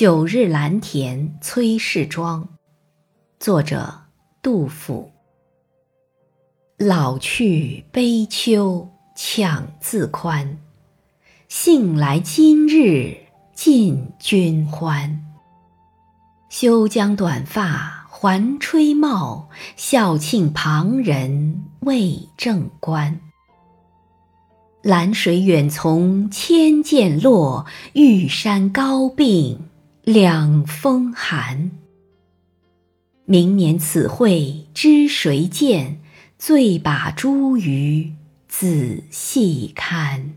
九日蓝田崔氏庄，作者杜甫。老去悲秋强自宽，幸来今日尽君欢。休将短发还吹帽，笑庆旁人未正冠。蓝水远从千涧落，玉山高并。两风寒。明年此会知谁见？醉把茱萸仔细看。